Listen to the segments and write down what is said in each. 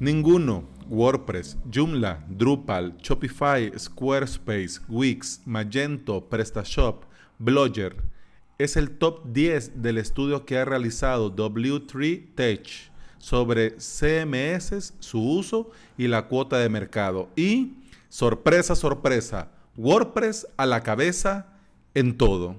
Ninguno. WordPress, Joomla, Drupal, Shopify, Squarespace, Wix, Magento, PrestaShop, Blogger. Es el top 10 del estudio que ha realizado W3 Tech sobre CMS, su uso y la cuota de mercado. Y, sorpresa, sorpresa, WordPress a la cabeza en todo.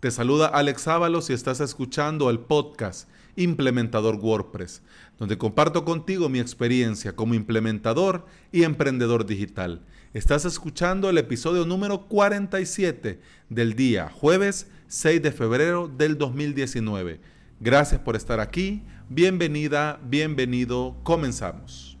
Te saluda Alex Ábalos si estás escuchando el podcast Implementador WordPress, donde comparto contigo mi experiencia como implementador y emprendedor digital. Estás escuchando el episodio número 47 del día, jueves 6 de febrero del 2019. Gracias por estar aquí. Bienvenida, bienvenido. Comenzamos.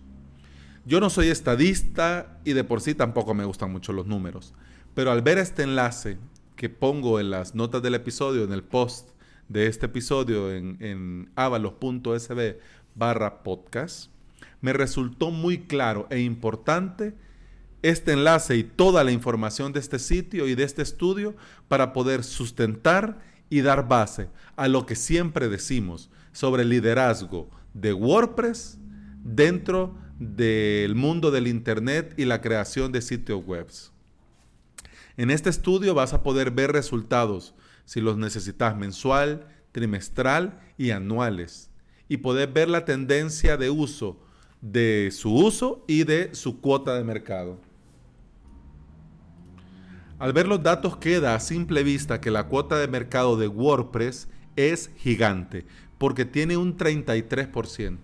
Yo no soy estadista y de por sí tampoco me gustan mucho los números, pero al ver este enlace que pongo en las notas del episodio, en el post de este episodio en, en avalos.sb barra podcast, me resultó muy claro e importante este enlace y toda la información de este sitio y de este estudio para poder sustentar y dar base a lo que siempre decimos sobre el liderazgo de WordPress dentro del mundo del Internet y la creación de sitios web. En este estudio vas a poder ver resultados si los necesitas mensual, trimestral y anuales. Y poder ver la tendencia de uso de su uso y de su cuota de mercado. Al ver los datos queda a simple vista que la cuota de mercado de WordPress es gigante, porque tiene un 33%.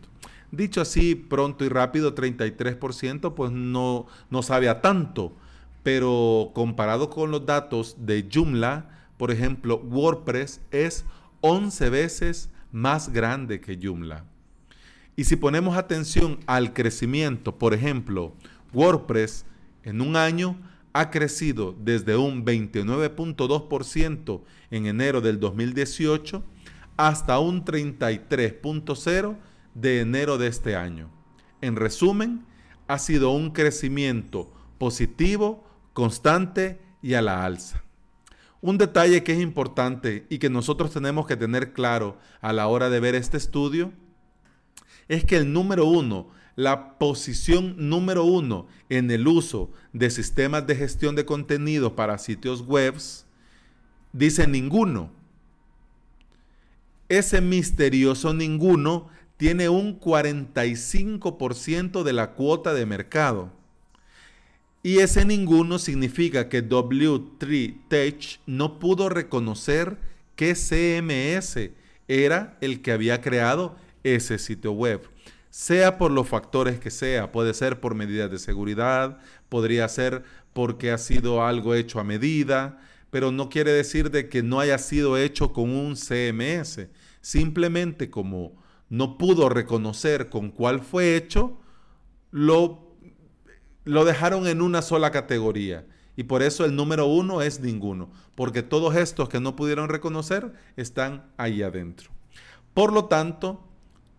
Dicho así, pronto y rápido, 33% pues no, no sabe a tanto, pero comparado con los datos de Joomla, por ejemplo, WordPress es 11 veces más grande que Joomla. Y si ponemos atención al crecimiento, por ejemplo, WordPress en un año ha crecido desde un 29.2% en enero del 2018 hasta un 33.0% de enero de este año. En resumen, ha sido un crecimiento positivo, constante y a la alza. Un detalle que es importante y que nosotros tenemos que tener claro a la hora de ver este estudio es que el número uno, la posición número uno en el uso de sistemas de gestión de contenido para sitios web, dice ninguno. Ese misterioso ninguno tiene un 45% de la cuota de mercado. Y ese ninguno significa que W3 Tech no pudo reconocer qué CMS era el que había creado ese sitio web. Sea por los factores que sea, puede ser por medidas de seguridad, podría ser porque ha sido algo hecho a medida, pero no quiere decir de que no haya sido hecho con un CMS. Simplemente como no pudo reconocer con cuál fue hecho, lo lo dejaron en una sola categoría. Y por eso el número uno es ninguno, porque todos estos que no pudieron reconocer están ahí adentro. Por lo tanto,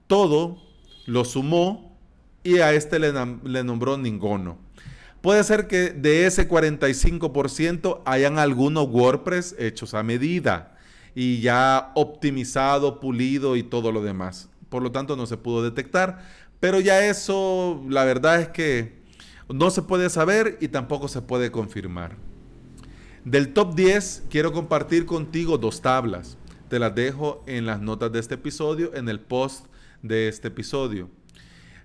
todo lo sumó y a este le, nombró ninguno. Puede ser que de ese 45% hayan algunos WordPress hechos a medida y ya optimizado, pulido y todo lo demás. Por lo tanto, no se pudo detectar. Pero ya eso, la verdad es que no se puede saber y tampoco se puede confirmar. Del top 10 quiero compartir contigo dos tablas. Te las dejo en las notas de este episodio, en el post de este episodio.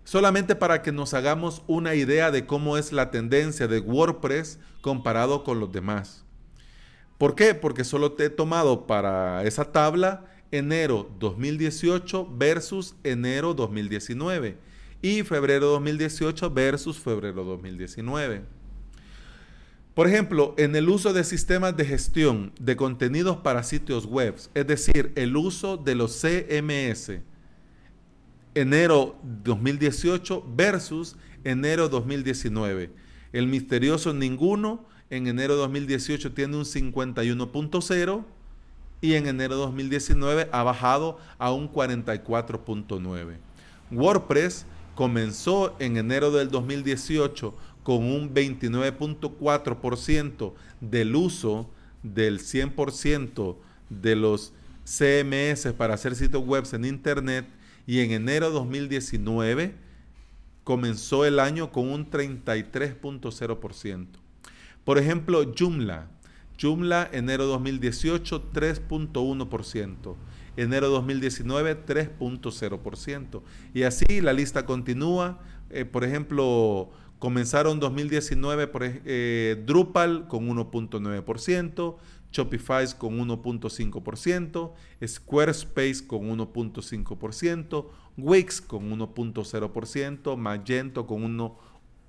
Solamente para que nos hagamos una idea de cómo es la tendencia de WordPress comparado con los demás. ¿Por qué? Porque solo te he tomado para esa tabla enero 2018 versus enero 2019 y febrero 2018 versus febrero 2019. Por ejemplo, en el uso de sistemas de gestión de contenidos para sitios web, es decir, el uso de los CMS, enero 2018 versus enero 2019. El misterioso ninguno en enero 2018 tiene un 51.0 y en enero 2019 ha bajado a un 44.9. WordPress comenzó en enero del 2018 con un 29.4% del uso del 100% de los CMS para hacer sitios web en Internet y en enero 2019 comenzó el año con un 33.0%. Por ejemplo, Joomla. Joomla, enero 2018, 3.1%. Enero 2019, 3.0%. Y así la lista continúa. Eh, por ejemplo, comenzaron 2019 por, eh, Drupal con 1.9%, Shopify con 1.5%, Squarespace con 1.5%, Wix con 1.0%, Magento con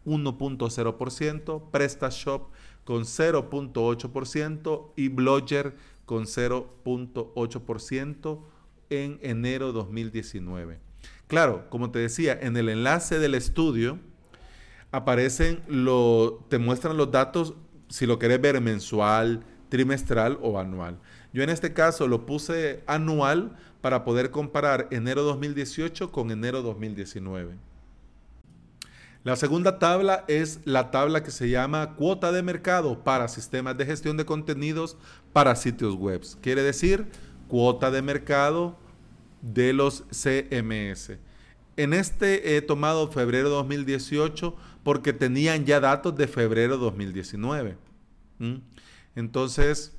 1.0%, PrestaShop con 0.8% y Blogger con 0.8% en enero 2019. Claro, como te decía, en el enlace del estudio aparecen, lo, te muestran los datos si lo querés ver mensual, trimestral o anual. Yo en este caso lo puse anual para poder comparar enero 2018 con enero 2019. La segunda tabla es la tabla que se llama cuota de mercado para sistemas de gestión de contenidos para sitios web. Quiere decir cuota de mercado de los CMS. En este he tomado febrero 2018 porque tenían ya datos de febrero 2019. Entonces,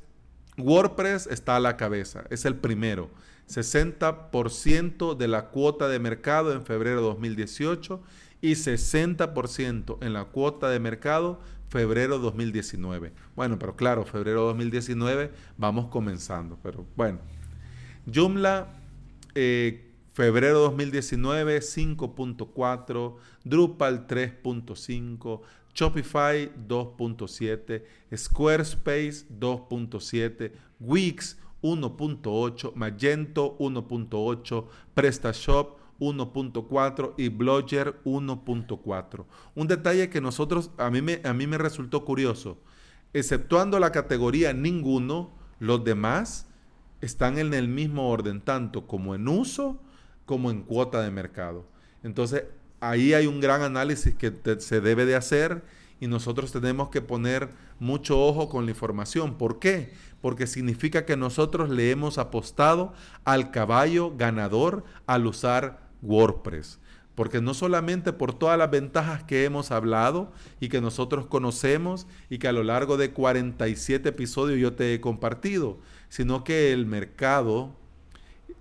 WordPress está a la cabeza, es el primero. 60% de la cuota de mercado en febrero 2018 y 60% en la cuota de mercado febrero 2019. Bueno, pero claro, febrero 2019 vamos comenzando, pero bueno. Joomla, eh, febrero 2019 5.4, Drupal 3.5, Shopify 2.7, Squarespace 2.7, Wix 1.8, Magento 1.8, PrestaShop 1.4 y Blogger 1.4. Un detalle que nosotros, a mí, me, a mí me resultó curioso. Exceptuando la categoría ninguno, los demás están en el mismo orden, tanto como en uso como en cuota de mercado. Entonces, ahí hay un gran análisis que se debe de hacer y nosotros tenemos que poner mucho ojo con la información. ¿Por qué? Porque significa que nosotros le hemos apostado al caballo ganador al usar WordPress. Porque no solamente por todas las ventajas que hemos hablado y que nosotros conocemos y que a lo largo de 47 episodios yo te he compartido, sino que el mercado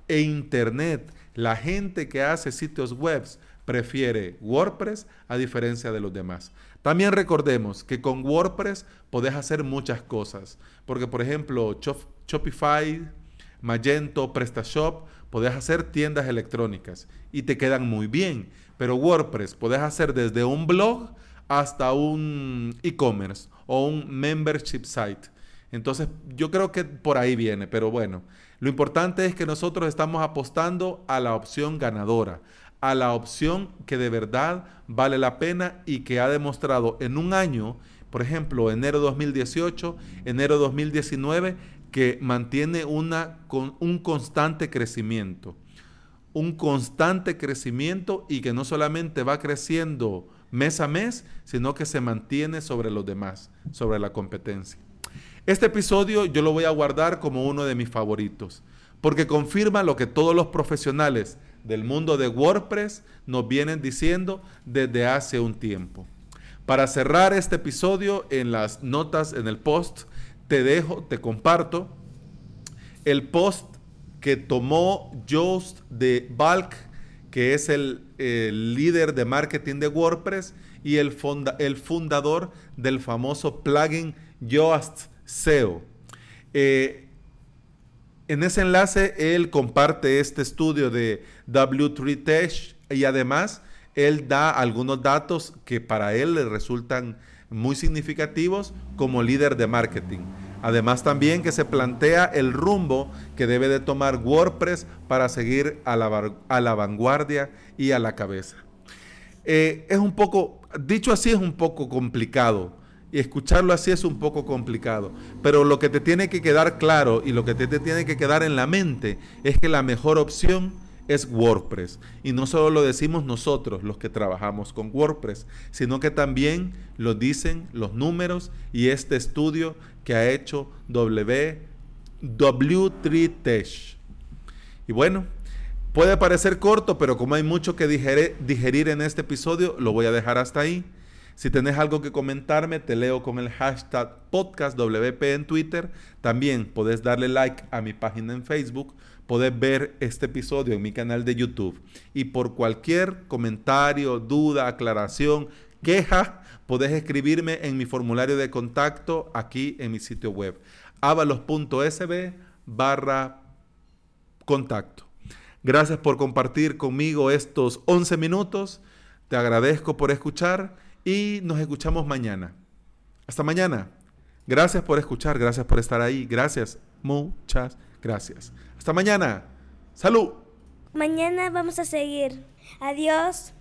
e Internet, la gente que hace sitios web, prefiere WordPress a diferencia de los demás. También recordemos que con WordPress podés hacer muchas cosas, porque por ejemplo Shopify, Magento, PrestaShop, podés hacer tiendas electrónicas y te quedan muy bien, pero WordPress podés hacer desde un blog hasta un e-commerce o un membership site. Entonces yo creo que por ahí viene, pero bueno, lo importante es que nosotros estamos apostando a la opción ganadora, a la opción que de verdad vale la pena y que ha demostrado en un año, por ejemplo, enero 2018, enero 2019, que mantiene una, con un constante crecimiento. Un constante crecimiento y que no solamente va creciendo mes a mes, sino que se mantiene sobre los demás, sobre la competencia. Este episodio yo lo voy a guardar como uno de mis favoritos, porque confirma lo que todos los profesionales del mundo de WordPress nos vienen diciendo desde hace un tiempo. Para cerrar este episodio, en las notas, en el post, te dejo, te comparto el post que tomó Joost de Balk, que es el, líder de marketing de WordPress y el, fundador del famoso plugin Yoast SEO. Eh, en ese enlace él comparte este estudio de W3 Tech y además él da algunos datos que para él le resultan muy significativos como líder de marketing. Además también que se plantea el rumbo que debe de tomar WordPress para seguir a la, vanguardia y a la cabeza. Eh, es un poco, dicho así, es un poco complicado y escucharlo así es un poco complicado. Pero lo que te tiene que quedar claro y lo que te, tiene que quedar en la mente es que la mejor opción es WordPress. Y no solo lo decimos nosotros, los que trabajamos con WordPress, sino que también lo dicen los números y este estudio que ha hecho w, W3Tech. Y bueno, Puede parecer corto, pero como hay mucho que digerir en este episodio, lo voy a dejar hasta ahí. Si tenés algo que comentarme, te leo con el hashtag podcastwp en Twitter. También podés darle like a mi página en Facebook. Podés ver este episodio en mi canal de YouTube. Y por cualquier comentario, duda, aclaración, queja, podés escribirme en mi formulario de contacto aquí en mi sitio web. avalos.sb barra contacto. Gracias por compartir conmigo estos 11 minutos. Te agradezco por escuchar y nos escuchamos mañana. Hasta mañana. Gracias por escuchar, gracias por estar ahí. Gracias, muchas gracias. Hasta mañana. Salud. Mañana vamos a seguir. Adiós.